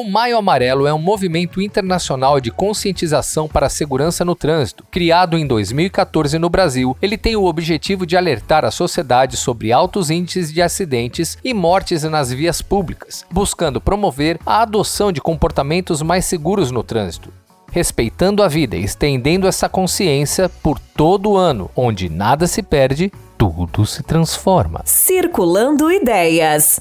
O Maio Amarelo é um movimento internacional de conscientização para a segurança no trânsito. Criado em 2014 no Brasil, ele tem o objetivo de alertar a sociedade sobre altos índices de acidentes e mortes nas vias públicas, buscando promover a adoção de comportamentos mais seguros no trânsito respeitando a vida e estendendo essa consciência por todo o ano, onde nada se perde, tudo se transforma. Circulando Ideias.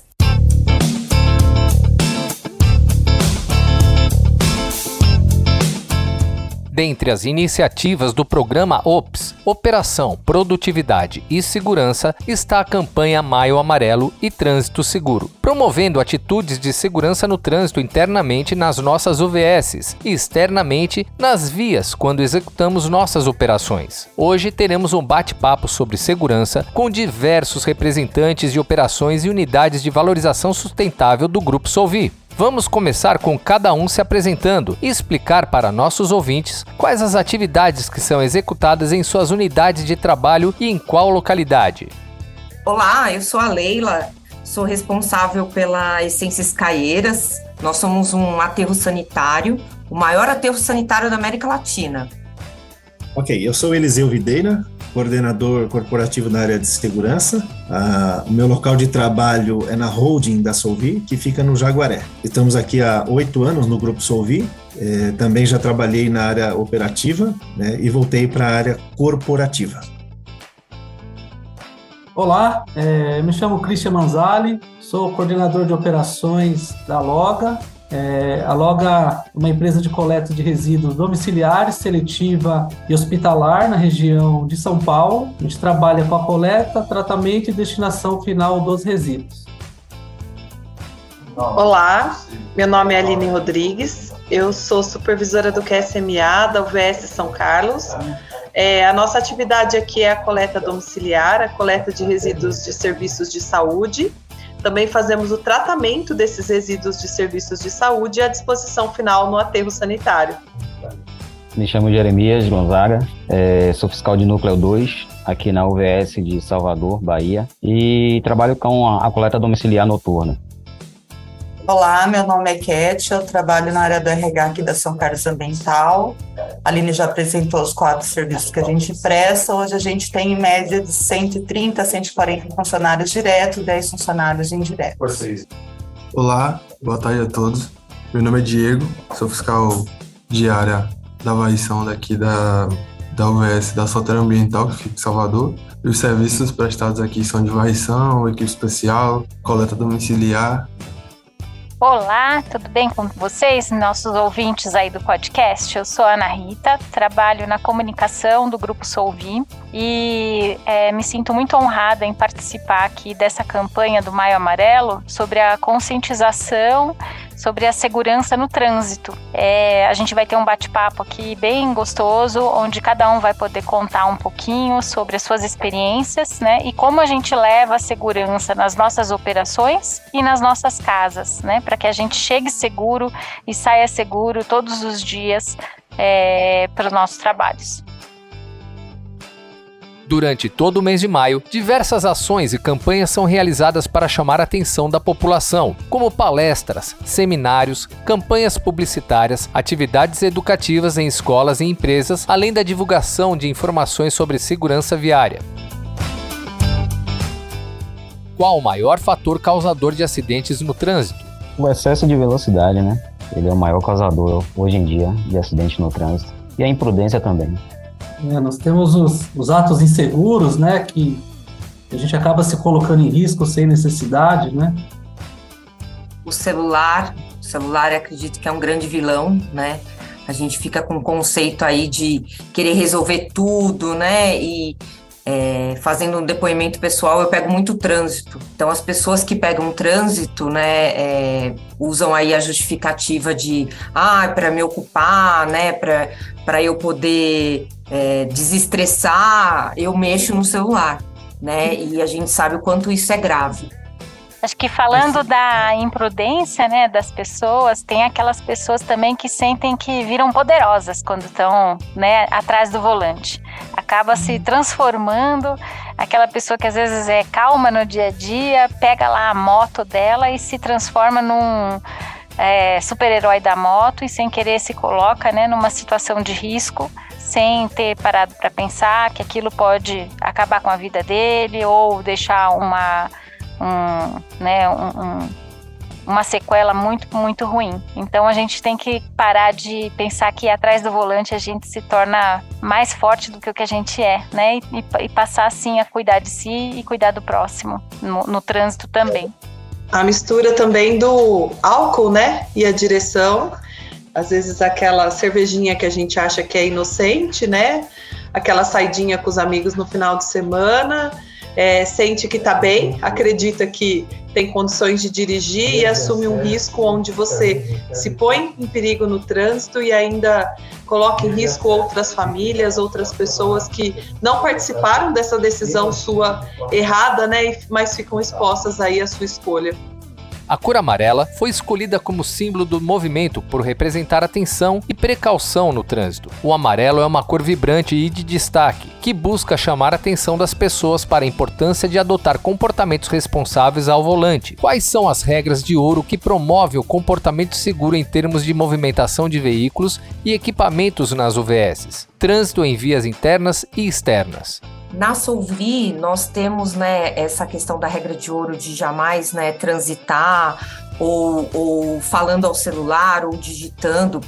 Dentre as iniciativas do programa OPS, Operação Produtividade e Segurança, está a campanha Maio Amarelo e Trânsito Seguro, promovendo atitudes de segurança no trânsito internamente nas nossas UVSs e externamente nas vias quando executamos nossas operações. Hoje teremos um bate-papo sobre segurança com diversos representantes de operações e unidades de valorização sustentável do Grupo Solvi. Vamos começar com cada um se apresentando e explicar para nossos ouvintes quais as atividades que são executadas em suas unidades de trabalho e em qual localidade. Olá, eu sou a Leila, sou responsável pela Essências Caieiras. Nós somos um aterro sanitário, o maior aterro sanitário da América Latina. Ok, eu sou Eliseu Videira, coordenador corporativo na área de segurança. Ah, o meu local de trabalho é na holding da Solvi, que fica no Jaguaré. Estamos aqui há oito anos no Grupo Solvi. Eh, também já trabalhei na área operativa né, e voltei para a área corporativa. Olá, é, me chamo Christian Manzali, sou coordenador de operações da Loga é, a Loga é uma empresa de coleta de resíduos domiciliares, seletiva e hospitalar na região de São Paulo. A gente trabalha com a coleta, tratamento e destinação final dos resíduos. Olá, meu nome é Aline Rodrigues, eu sou supervisora do QSMA da UVS São Carlos. É, a nossa atividade aqui é a coleta domiciliar, a coleta de resíduos de serviços de saúde também fazemos o tratamento desses resíduos de serviços de saúde e a disposição final no aterro sanitário. Me chamo Jeremias Gonzaga, é, sou fiscal de núcleo 2 aqui na UVS de Salvador, Bahia, e trabalho com a, a coleta domiciliar noturna. Olá, meu nome é Cat, eu trabalho na área do RH aqui da São Carlos Ambiental. A Aline já apresentou os quatro serviços que a gente presta. Hoje a gente tem em média de 130 a 140 funcionários diretos e 10 funcionários indiretos. Olá, boa tarde a todos. Meu nome é Diego, sou fiscal de área da avaliação daqui da, da UVS da Solteira Ambiental, que fica em Salvador. E os serviços prestados aqui são de varrição, equipe especial, coleta domiciliar Olá, tudo bem com vocês, nossos ouvintes aí do podcast? Eu sou Ana Rita, trabalho na comunicação do Grupo Solvi e é, me sinto muito honrada em participar aqui dessa campanha do Maio Amarelo sobre a conscientização sobre a segurança no trânsito. É, a gente vai ter um bate-papo aqui bem gostoso, onde cada um vai poder contar um pouquinho sobre as suas experiências, né? E como a gente leva a segurança nas nossas operações e nas nossas casas, né? Para que a gente chegue seguro e saia seguro todos os dias é, para os nossos trabalhos. Durante todo o mês de maio, diversas ações e campanhas são realizadas para chamar a atenção da população, como palestras, seminários, campanhas publicitárias, atividades educativas em escolas e empresas, além da divulgação de informações sobre segurança viária. Qual o maior fator causador de acidentes no trânsito? O excesso de velocidade, né? Ele é o maior causador hoje em dia de acidente no trânsito. E a imprudência também. É, nós temos os, os atos inseguros, né, que a gente acaba se colocando em risco sem necessidade, né? O celular, o celular acredito que é um grande vilão, né? A gente fica com o conceito aí de querer resolver tudo, né? E é, fazendo um depoimento pessoal, eu pego muito trânsito. Então, as pessoas que pegam trânsito, né, é, usam aí a justificativa de, ah, para me ocupar, né, para eu poder é, desestressar, eu mexo no celular, né, e a gente sabe o quanto isso é grave. Acho que falando da imprudência, né, das pessoas, tem aquelas pessoas também que sentem que viram poderosas quando estão, né, atrás do volante. Acaba se uhum. transformando aquela pessoa que às vezes é calma no dia a dia, pega lá a moto dela e se transforma num é, super-herói da moto e sem querer se coloca né, numa situação de risco, sem ter parado para pensar que aquilo pode acabar com a vida dele ou deixar uma, um, né, um, um, uma sequela muito, muito ruim. Então a gente tem que parar de pensar que atrás do volante a gente se torna mais forte do que o que a gente é, né? E, e passar assim a cuidar de si e cuidar do próximo, no, no trânsito também. A mistura também do álcool, né? E a direção. Às vezes aquela cervejinha que a gente acha que é inocente, né? Aquela saidinha com os amigos no final de semana é, sente que está bem, acredita que tem condições de dirigir e assume um risco onde você se põe em perigo no trânsito e ainda coloca em risco outras famílias, outras pessoas que não participaram dessa decisão sua errada, né, mas ficam expostas aí à sua escolha. A cor amarela foi escolhida como símbolo do movimento por representar atenção e precaução no trânsito. O amarelo é uma cor vibrante e de destaque, que busca chamar a atenção das pessoas para a importância de adotar comportamentos responsáveis ao volante. Quais são as regras de ouro que promovem o comportamento seguro em termos de movimentação de veículos e equipamentos nas UVSs? Trânsito em vias internas e externas. Na Solvri, nós temos né, essa questão da regra de ouro de jamais né, transitar ou, ou, falando ao celular ou digitando,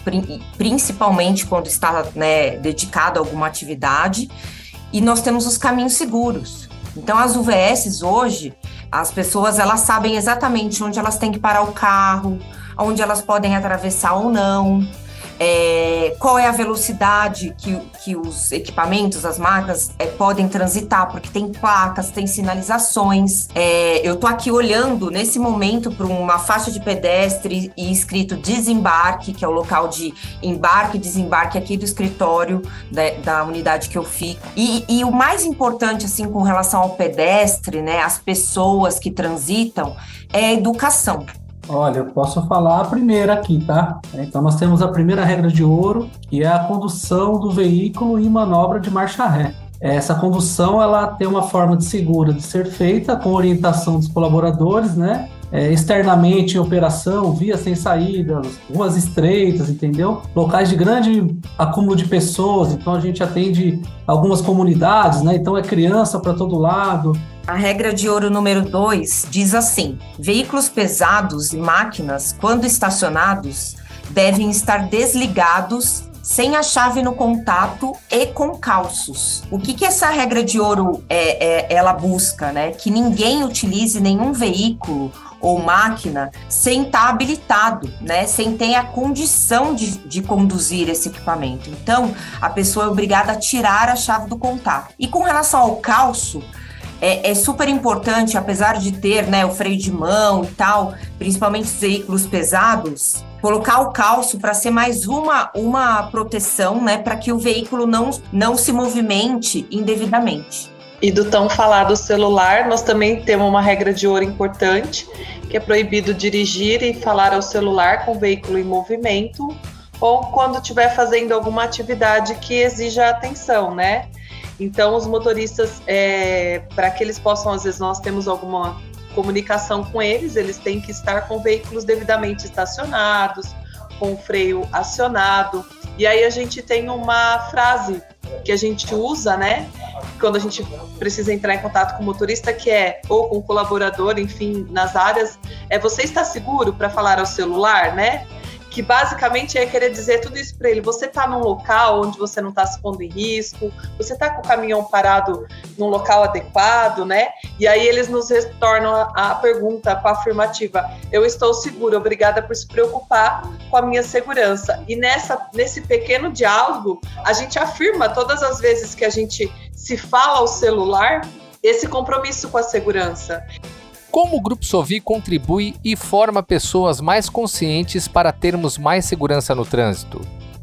principalmente quando está né, dedicado a alguma atividade. E nós temos os caminhos seguros. Então, as UVSs hoje, as pessoas elas sabem exatamente onde elas têm que parar o carro, onde elas podem atravessar ou não é, qual é a velocidade que, que os equipamentos, as máquinas, é, podem transitar, porque tem placas, tem sinalizações. É, eu tô aqui olhando nesse momento para uma faixa de pedestre e escrito desembarque, que é o local de embarque e desembarque aqui do escritório da, da unidade que eu fico. E, e o mais importante, assim, com relação ao pedestre, né, as pessoas que transitam, é a educação. Olha, eu posso falar a primeira aqui, tá? Então nós temos a primeira regra de ouro, que é a condução do veículo em manobra de marcha ré. Essa condução ela tem uma forma de segura de ser feita com orientação dos colaboradores, né? É, externamente em operação, vias sem saídas, ruas estreitas, entendeu? Locais de grande acúmulo de pessoas, então a gente atende algumas comunidades, né? Então é criança para todo lado, a regra de ouro número 2 diz assim: veículos pesados e máquinas, quando estacionados, devem estar desligados sem a chave no contato e com calços. O que, que essa regra de ouro é, é, ela busca, né? Que ninguém utilize nenhum veículo ou máquina sem estar habilitado, né? Sem ter a condição de, de conduzir esse equipamento. Então, a pessoa é obrigada a tirar a chave do contato. E com relação ao calço, é, é, super importante, apesar de ter né, o freio de mão e tal, principalmente os veículos pesados, colocar o calço para ser mais uma, uma proteção, né, para que o veículo não, não se movimente indevidamente. E do tão falado celular, nós também temos uma regra de ouro importante, que é proibido dirigir e falar ao celular com o veículo em movimento ou quando estiver fazendo alguma atividade que exija atenção, né? Então, os motoristas, é, para que eles possam, às vezes, nós temos alguma comunicação com eles, eles têm que estar com veículos devidamente estacionados, com o freio acionado. E aí a gente tem uma frase que a gente usa, né? Quando a gente precisa entrar em contato com o motorista, que é ou com o colaborador, enfim, nas áreas, é você está seguro para falar ao celular, né? Que basicamente é querer dizer tudo isso para ele. Você está num local onde você não está se pondo em risco, você está com o caminhão parado num local adequado, né? E aí eles nos retornam a, a pergunta com a afirmativa: Eu estou seguro, obrigada por se preocupar com a minha segurança. E nessa, nesse pequeno diálogo, a gente afirma todas as vezes que a gente se fala ao celular esse compromisso com a segurança. Como o Grupo Sovi contribui e forma pessoas mais conscientes para termos mais segurança no trânsito?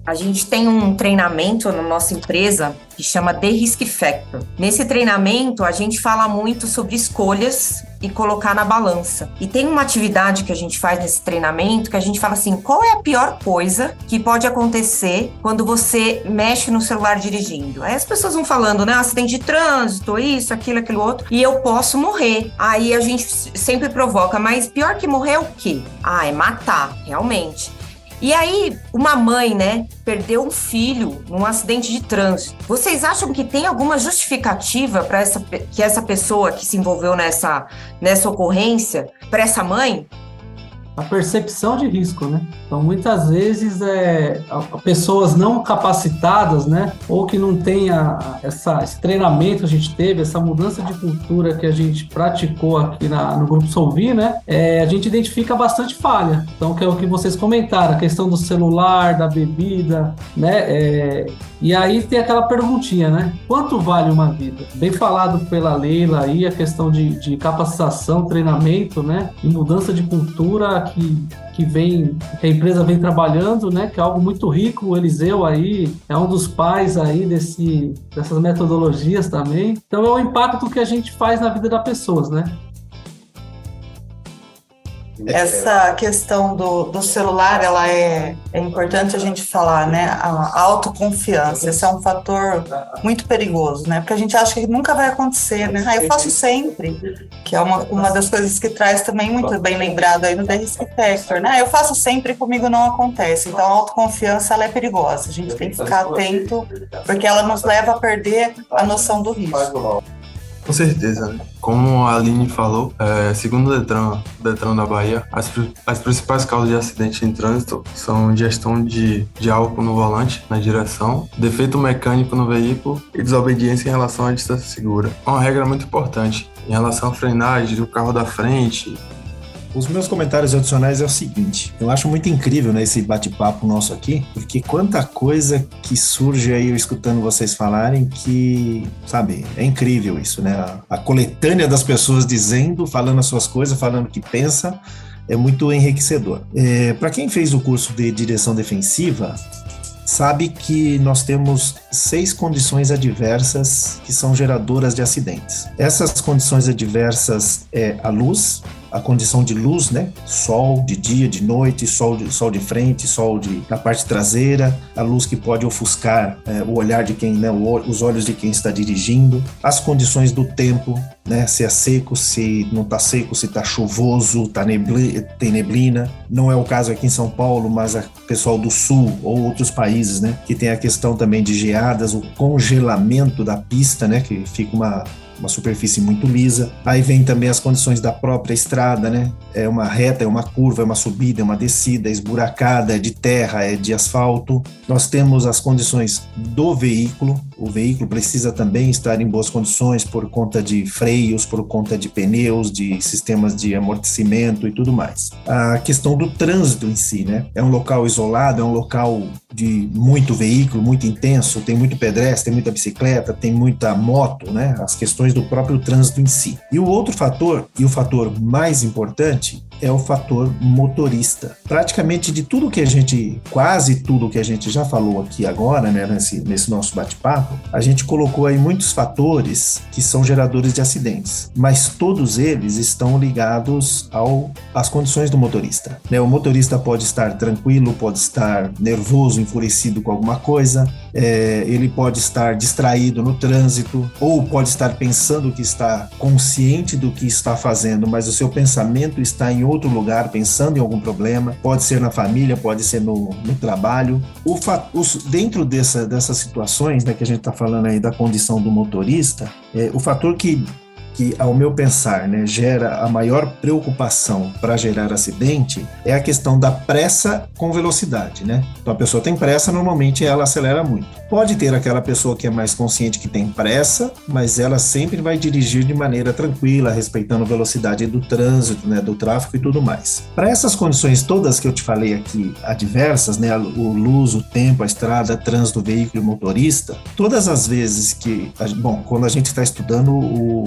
A gente tem um treinamento na nossa empresa que chama The Risk Factor. Nesse treinamento, a gente fala muito sobre escolhas e colocar na balança. E tem uma atividade que a gente faz nesse treinamento que a gente fala assim: qual é a pior coisa que pode acontecer quando você mexe no celular dirigindo? Aí as pessoas vão falando, né? Acidente de trânsito, isso, aquilo, aquilo outro, e eu posso morrer. Aí a gente sempre provoca, mas pior que morrer é o quê? Ah, é matar, realmente. E aí, uma mãe, né, perdeu um filho num acidente de trânsito. Vocês acham que tem alguma justificativa para essa que essa pessoa que se envolveu nessa nessa ocorrência, para essa mãe, a percepção de risco, né? Então, muitas vezes, é, pessoas não capacitadas, né? Ou que não tenha essa, esse treinamento que a gente teve, essa mudança de cultura que a gente praticou aqui na, no Grupo Solvi, né? É, a gente identifica bastante falha. Então, que é o que vocês comentaram, a questão do celular, da bebida, né? É, e aí tem aquela perguntinha, né? Quanto vale uma vida? Bem falado pela Leila aí, a questão de, de capacitação, treinamento, né? E mudança de cultura que, que vem, que a empresa vem trabalhando, né? Que é algo muito rico. O Eliseu aí é um dos pais aí desse, dessas metodologias também. Então é o impacto que a gente faz na vida das pessoas, né? Essa questão do, do celular, ela é, é importante a gente falar, né? A autoconfiança, esse é um fator muito perigoso, né? Porque a gente acha que nunca vai acontecer, né? Ah, eu faço sempre, que é uma, uma das coisas que traz também muito bem lembrado aí no The Risk Factor, né? Eu faço sempre e comigo não acontece. Então, a autoconfiança, ela é perigosa. A gente tem que ficar atento, porque ela nos leva a perder a noção do risco. Com certeza, né? Como a Aline falou, é, segundo o Detran, Detran da Bahia, as, as principais causas de acidente em trânsito são ingestão de, de álcool no volante, na direção, defeito mecânico no veículo e desobediência em relação à distância segura. Uma regra muito importante em relação à frenagem do carro da frente, os meus comentários adicionais é o seguinte: eu acho muito incrível né, esse bate-papo nosso aqui, porque quanta coisa que surge aí eu escutando vocês falarem que, sabe, é incrível isso, né? A, a coletânea das pessoas dizendo, falando as suas coisas, falando o que pensa, é muito enriquecedor. É, Para quem fez o curso de direção defensiva, sabe que nós temos seis condições adversas que são geradoras de acidentes. Essas condições adversas é a luz, a condição de luz, né? Sol de dia, de noite, sol de, sol de frente, sol de, na parte traseira, a luz que pode ofuscar é, o olhar de quem, né? O, os olhos de quem está dirigindo, as condições do tempo, né? Se é seco, se não está seco, se está chuvoso, tá nebli, tem neblina. Não é o caso aqui em São Paulo, mas o pessoal do sul ou outros países, né? Que tem a questão também de geadas, o congelamento da pista, né? Que fica uma uma superfície muito lisa. Aí vem também as condições da própria estrada, né? É uma reta, é uma curva, é uma subida, é uma descida, é esburacada, é de terra, é de asfalto. Nós temos as condições do veículo. O veículo precisa também estar em boas condições por conta de freios, por conta de pneus, de sistemas de amortecimento e tudo mais. A questão do trânsito em si, né? É um local isolado, é um local de muito veículo, muito intenso, tem muito pedestre, tem muita bicicleta, tem muita moto, né? As questões do próprio trânsito em si. E o outro fator, e o fator mais importante, é o fator motorista. Praticamente de tudo que a gente, quase tudo que a gente já falou aqui agora, né, nesse, nesse nosso bate-papo, a gente colocou aí muitos fatores que são geradores de acidentes, mas todos eles estão ligados ao, às condições do motorista. Né? O motorista pode estar tranquilo, pode estar nervoso, enfurecido com alguma coisa, é, ele pode estar distraído no trânsito, ou pode estar pensando que está consciente do que está fazendo, mas o seu pensamento está em outro lugar pensando em algum problema, pode ser na família, pode ser no, no trabalho. O, os, dentro dessa, dessas situações né, que a gente está falando aí da condição do motorista, é, o fator que que, ao meu pensar, né, gera a maior preocupação para gerar acidente é a questão da pressa com velocidade, né? Então a pessoa tem pressa, normalmente ela acelera muito. Pode ter aquela pessoa que é mais consciente que tem pressa, mas ela sempre vai dirigir de maneira tranquila, respeitando a velocidade do trânsito, né, do tráfego e tudo mais. Para essas condições todas que eu te falei aqui, adversas, né, o luz, o tempo, a estrada, trânsito, veículo e motorista, todas as vezes que, bom, quando a gente está estudando o,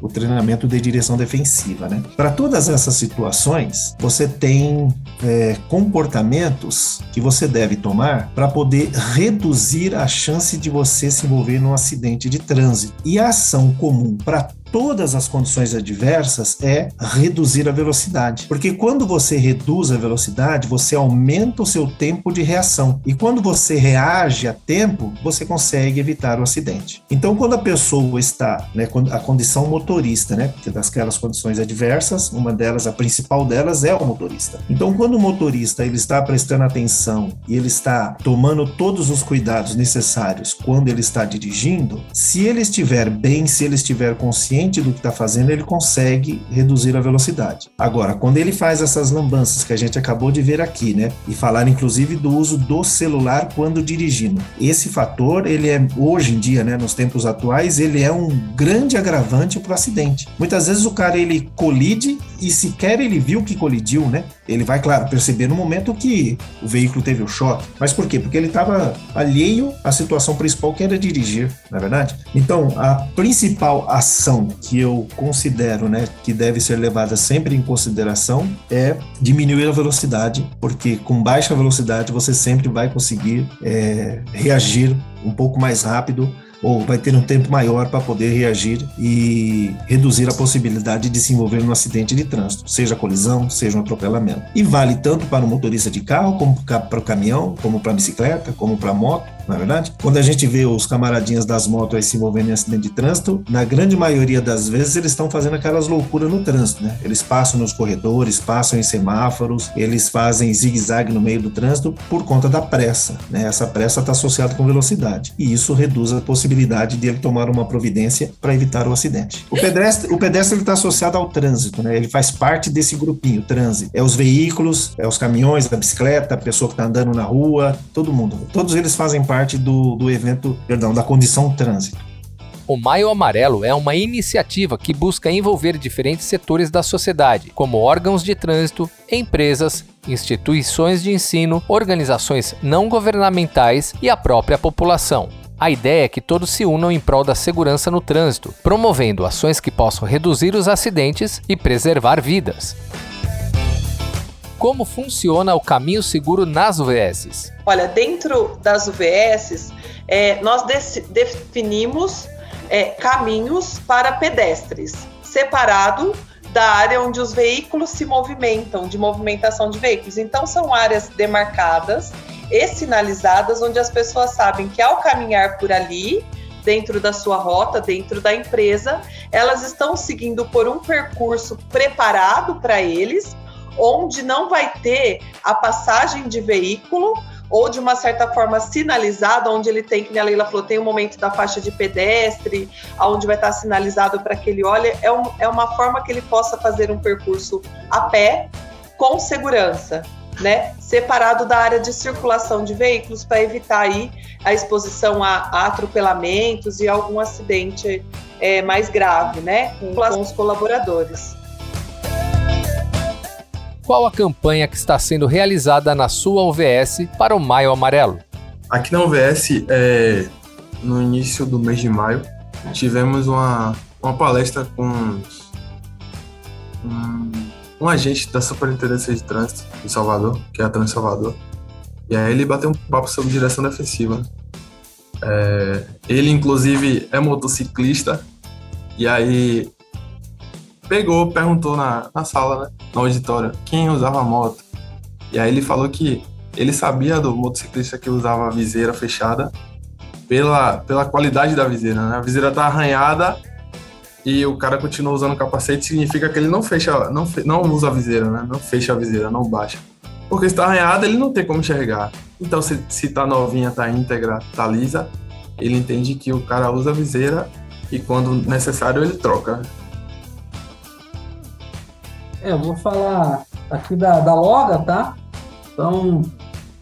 o treinamento de direção defensiva. Né? Para todas essas situações, você tem é, comportamentos que você deve tomar para poder reduzir a chance de você se envolver num acidente de trânsito. E a ação comum para todas as condições adversas é reduzir a velocidade. Porque quando você reduz a velocidade, você aumenta o seu tempo de reação. E quando você reage a tempo, você consegue evitar o acidente. Então, quando a pessoa está, né, a condição motorista, né, porque das condições adversas, uma delas, a principal delas é o motorista. Então, quando o motorista ele está prestando atenção e ele está tomando todos os cuidados necessários quando ele está dirigindo, se ele estiver bem, se ele estiver consciente consciente do que está fazendo, ele consegue reduzir a velocidade. Agora, quando ele faz essas lambanças que a gente acabou de ver aqui, né, e falar inclusive do uso do celular quando dirigindo, esse fator, ele é hoje em dia, né, nos tempos atuais, ele é um grande agravante para o acidente. Muitas vezes o cara ele colide e sequer ele viu que colidiu, né? Ele vai, claro, perceber no momento que o veículo teve o choque. Mas por quê? Porque ele estava alheio à situação principal que era dirigir, na é verdade? Então, a principal ação que eu considero, né, que deve ser levada sempre em consideração é diminuir a velocidade, porque com baixa velocidade você sempre vai conseguir é, reagir um pouco mais rápido ou vai ter um tempo maior para poder reagir e reduzir a possibilidade de se envolver num acidente de trânsito, seja colisão, seja um atropelamento. E vale tanto para o motorista de carro, como para o caminhão, como para a bicicleta, como para a moto, é verdade? Quando a gente vê os camaradinhas das motos aí se envolvendo em acidente de trânsito, na grande maioria das vezes eles estão fazendo aquelas loucuras no trânsito, né? Eles passam nos corredores, passam em semáforos, eles fazem zigue-zague no meio do trânsito por conta da pressa, né? Essa pressa está associada com velocidade e isso reduz a possibilidade de ele tomar uma providência para evitar o acidente. O pedestre, o pedestre está associado ao trânsito, né? Ele faz parte desse grupinho, trânsito. É os veículos, é os caminhões, a bicicleta, a pessoa que está andando na rua, todo mundo. Todos eles fazem parte do, do evento, perdão, da condição trânsito. O Maio Amarelo é uma iniciativa que busca envolver diferentes setores da sociedade, como órgãos de trânsito, empresas, instituições de ensino, organizações não governamentais e a própria população. A ideia é que todos se unam em prol da segurança no trânsito, promovendo ações que possam reduzir os acidentes e preservar vidas como funciona o caminho seguro nas UVSs? Olha, dentro das UVSs, é, nós definimos é, caminhos para pedestres, separado da área onde os veículos se movimentam, de movimentação de veículos. Então, são áreas demarcadas e sinalizadas, onde as pessoas sabem que ao caminhar por ali, dentro da sua rota, dentro da empresa, elas estão seguindo por um percurso preparado para eles, onde não vai ter a passagem de veículo ou de uma certa forma sinalizado, onde ele tem, que a Leila falou, tem um momento da faixa de pedestre, onde vai estar sinalizado para que ele olhe, é, um, é uma forma que ele possa fazer um percurso a pé com segurança, né? Separado da área de circulação de veículos para evitar aí a exposição a, a, atropelamentos e algum acidente é, mais grave, né? Com, com os colaboradores qual a campanha que está sendo realizada na sua UVS para o Maio Amarelo? Aqui na UVS, é, no início do mês de maio, tivemos uma, uma palestra com um, um agente da Superintendência de Trânsito de Salvador, que é a Trans Salvador, e aí ele bateu um papo sobre direção defensiva. É, ele, inclusive, é motociclista, e aí pegou, perguntou na, na sala, né, no auditório, quem usava moto. E aí ele falou que ele sabia do motociclista que usava a viseira fechada pela, pela qualidade da viseira, né? A viseira tá arranhada e o cara continua usando o capacete, significa que ele não fecha, não, fe, não usa a viseira, né? Não fecha a viseira, não baixa. Porque se tá arranhada, ele não tem como enxergar. Então, se, se tá novinha, tá íntegra, tá lisa, ele entende que o cara usa a viseira e quando necessário ele troca. É, eu vou falar aqui da, da Loga, tá? Então,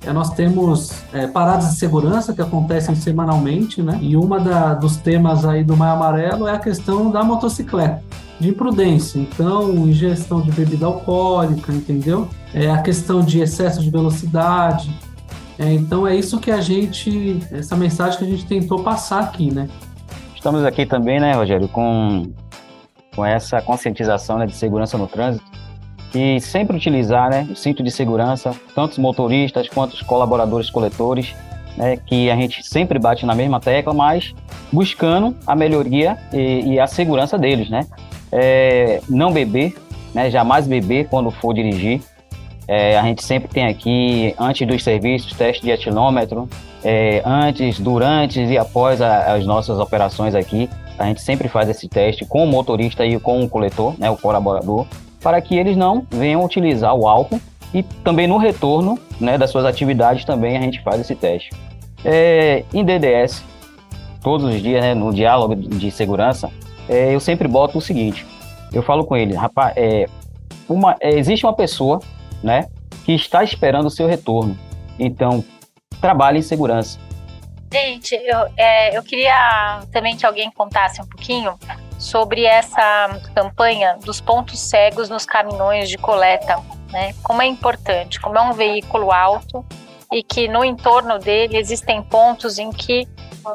é, nós temos é, paradas de segurança que acontecem semanalmente, né? E uma da, dos temas aí do Maio Amarelo é a questão da motocicleta, de imprudência. Então, ingestão de bebida alcoólica, entendeu? É a questão de excesso de velocidade. É, então, é isso que a gente, essa mensagem que a gente tentou passar aqui, né? Estamos aqui também, né, Rogério, com com essa conscientização né, de segurança no trânsito e sempre utilizar né, o cinto de segurança, tanto os motoristas quanto os colaboradores coletores, né, que a gente sempre bate na mesma tecla, mas buscando a melhoria e, e a segurança deles, né? É, não beber, né, jamais beber quando for dirigir. É, a gente sempre tem aqui, antes dos serviços, teste de etilômetro, é, antes, durante e após a, as nossas operações aqui, a gente sempre faz esse teste com o motorista e com o coletor, né, o colaborador, para que eles não venham utilizar o álcool e também no retorno né, das suas atividades também a gente faz esse teste. É, em DDS, todos os dias, né, no diálogo de segurança, é, eu sempre boto o seguinte, eu falo com ele, rapaz, é, uma, é, existe uma pessoa né, que está esperando o seu retorno, então trabalhe em segurança. Gente, eu, é, eu queria também que alguém contasse um pouquinho sobre essa campanha dos pontos cegos nos caminhões de coleta, né? Como é importante, como é um veículo alto e que no entorno dele existem pontos em que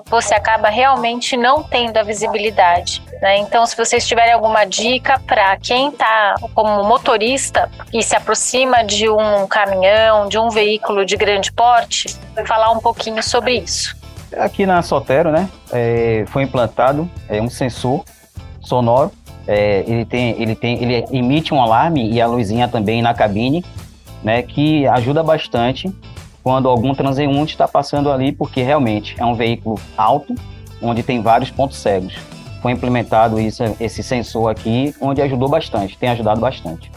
você acaba realmente não tendo a visibilidade. Né? Então, se vocês tiverem alguma dica para quem está como motorista e se aproxima de um caminhão, de um veículo de grande porte, falar um pouquinho sobre isso. Aqui na Sotero, né, é, foi implantado é, um sensor sonoro. É, ele tem, ele tem, ele emite um alarme e a luzinha também na cabine, né, que ajuda bastante quando algum transeunte está passando ali, porque realmente é um veículo alto, onde tem vários pontos cegos. Foi implementado isso, esse sensor aqui, onde ajudou bastante, tem ajudado bastante.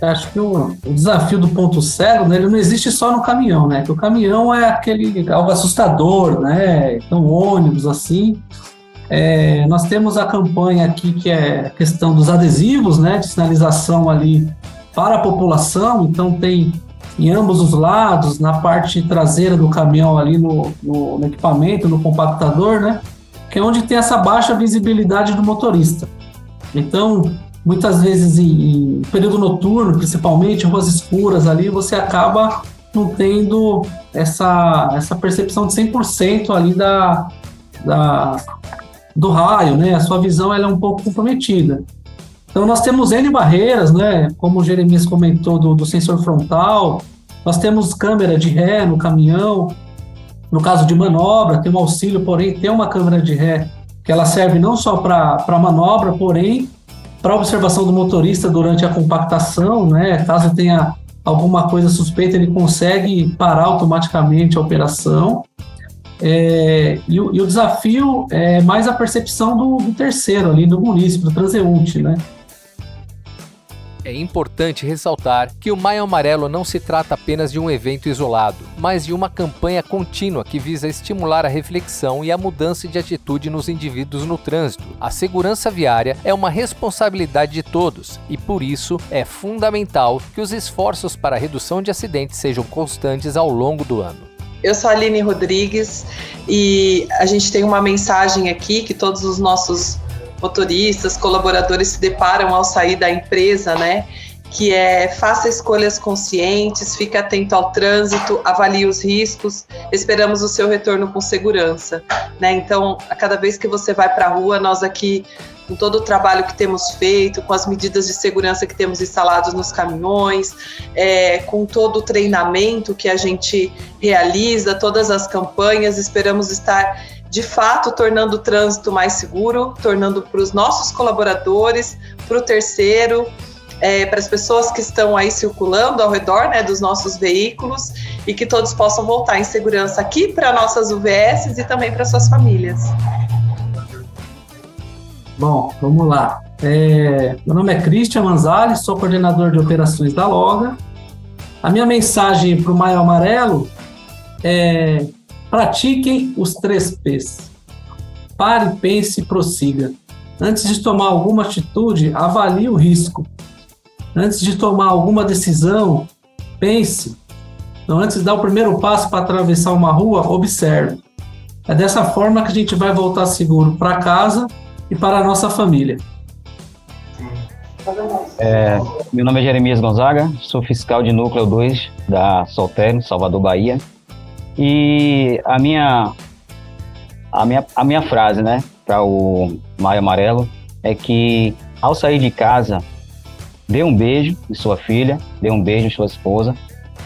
Acho que o, o desafio do ponto cego, né, ele não existe só no caminhão, né? Que o caminhão é aquele algo assustador, né? Então ônibus assim. É, nós temos a campanha aqui que é a questão dos adesivos, né? De sinalização ali para a população. Então tem em ambos os lados, na parte traseira do caminhão ali no, no, no, equipamento, no compactador, né? Que é onde tem essa baixa visibilidade do motorista. Então, muitas vezes em, em período noturno, principalmente, ruas escuras ali, você acaba não tendo essa, essa percepção de 100% ali da, da, do raio, né? A sua visão ela é um pouco comprometida. Então, nós temos N barreiras, né? Como o Jeremias comentou, do, do sensor frontal. Nós temos câmera de ré no caminhão. No caso de manobra, tem um auxílio, porém, tem uma câmera de ré que ela serve não só para manobra, porém, para observação do motorista durante a compactação, né? Caso tenha alguma coisa suspeita, ele consegue parar automaticamente a operação. É, e, o, e, o, desafio é mais a percepção do, do terceiro ali, do munícipe, do transeunte, né? É importante ressaltar que o Maio Amarelo não se trata apenas de um evento isolado, mas de uma campanha contínua que visa estimular a reflexão e a mudança de atitude nos indivíduos no trânsito. A segurança viária é uma responsabilidade de todos e, por isso, é fundamental que os esforços para a redução de acidentes sejam constantes ao longo do ano. Eu sou a Aline Rodrigues e a gente tem uma mensagem aqui que todos os nossos motoristas, colaboradores se deparam ao sair da empresa, né? Que é faça escolhas conscientes, fique atento ao trânsito, avalie os riscos, esperamos o seu retorno com segurança. Né? Então, a cada vez que você vai para a rua, nós aqui com todo o trabalho que temos feito, com as medidas de segurança que temos instalados nos caminhões, é, com todo o treinamento que a gente realiza, todas as campanhas, esperamos estar de fato tornando o trânsito mais seguro, tornando para os nossos colaboradores, para o terceiro, é, para as pessoas que estão aí circulando ao redor né, dos nossos veículos e que todos possam voltar em segurança aqui para nossas UVS e também para suas famílias. Bom, vamos lá. É, meu nome é Cristian Manzali, sou coordenador de operações da Loga. A minha mensagem para o Maio Amarelo é Pratiquem os três P's. Pare, pense e prossiga. Antes de tomar alguma atitude, avalie o risco. Antes de tomar alguma decisão, pense. Então, antes de dar o primeiro passo para atravessar uma rua, observe. É dessa forma que a gente vai voltar seguro para casa e para a nossa família. É, meu nome é Jeremias Gonzaga, sou fiscal de núcleo 2 da Solterno, Salvador, Bahia. E a minha A minha, a minha frase, né, para o Maio Amarelo é que ao sair de casa, dê um beijo em sua filha, dê um beijo em sua esposa,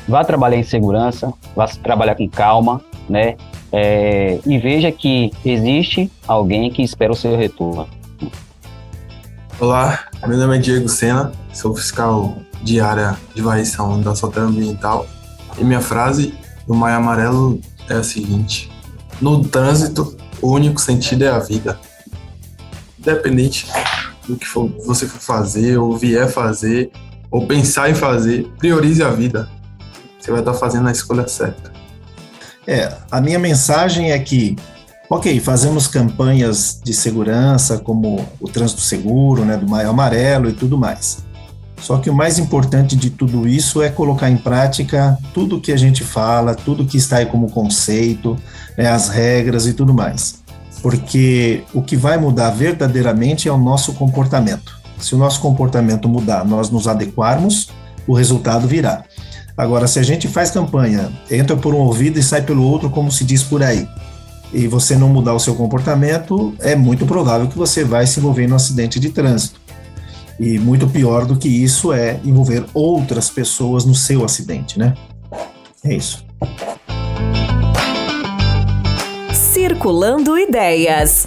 vá trabalhar em segurança, vá trabalhar com calma, né? É, e veja que existe alguém que espera o seu retorno. Olá, meu nome é Diego Sena, sou fiscal de área de varrição da Sotera Ambiental e minha frase do Maio Amarelo é a seguinte: No trânsito, o único sentido é a vida. Independente do que for, você for fazer, ou vier fazer, ou pensar em fazer, priorize a vida. Você vai estar fazendo a escolha certa. É, a minha mensagem é que, ok, fazemos campanhas de segurança, como o trânsito seguro, né, do Maio Amarelo e tudo mais. Só que o mais importante de tudo isso é colocar em prática tudo que a gente fala, tudo que está aí como conceito, né, as regras e tudo mais. Porque o que vai mudar verdadeiramente é o nosso comportamento. Se o nosso comportamento mudar, nós nos adequarmos, o resultado virá. Agora, se a gente faz campanha, entra por um ouvido e sai pelo outro, como se diz por aí, e você não mudar o seu comportamento, é muito provável que você vai se envolver em um acidente de trânsito. E muito pior do que isso é envolver outras pessoas no seu acidente, né? É isso. Circulando Ideias.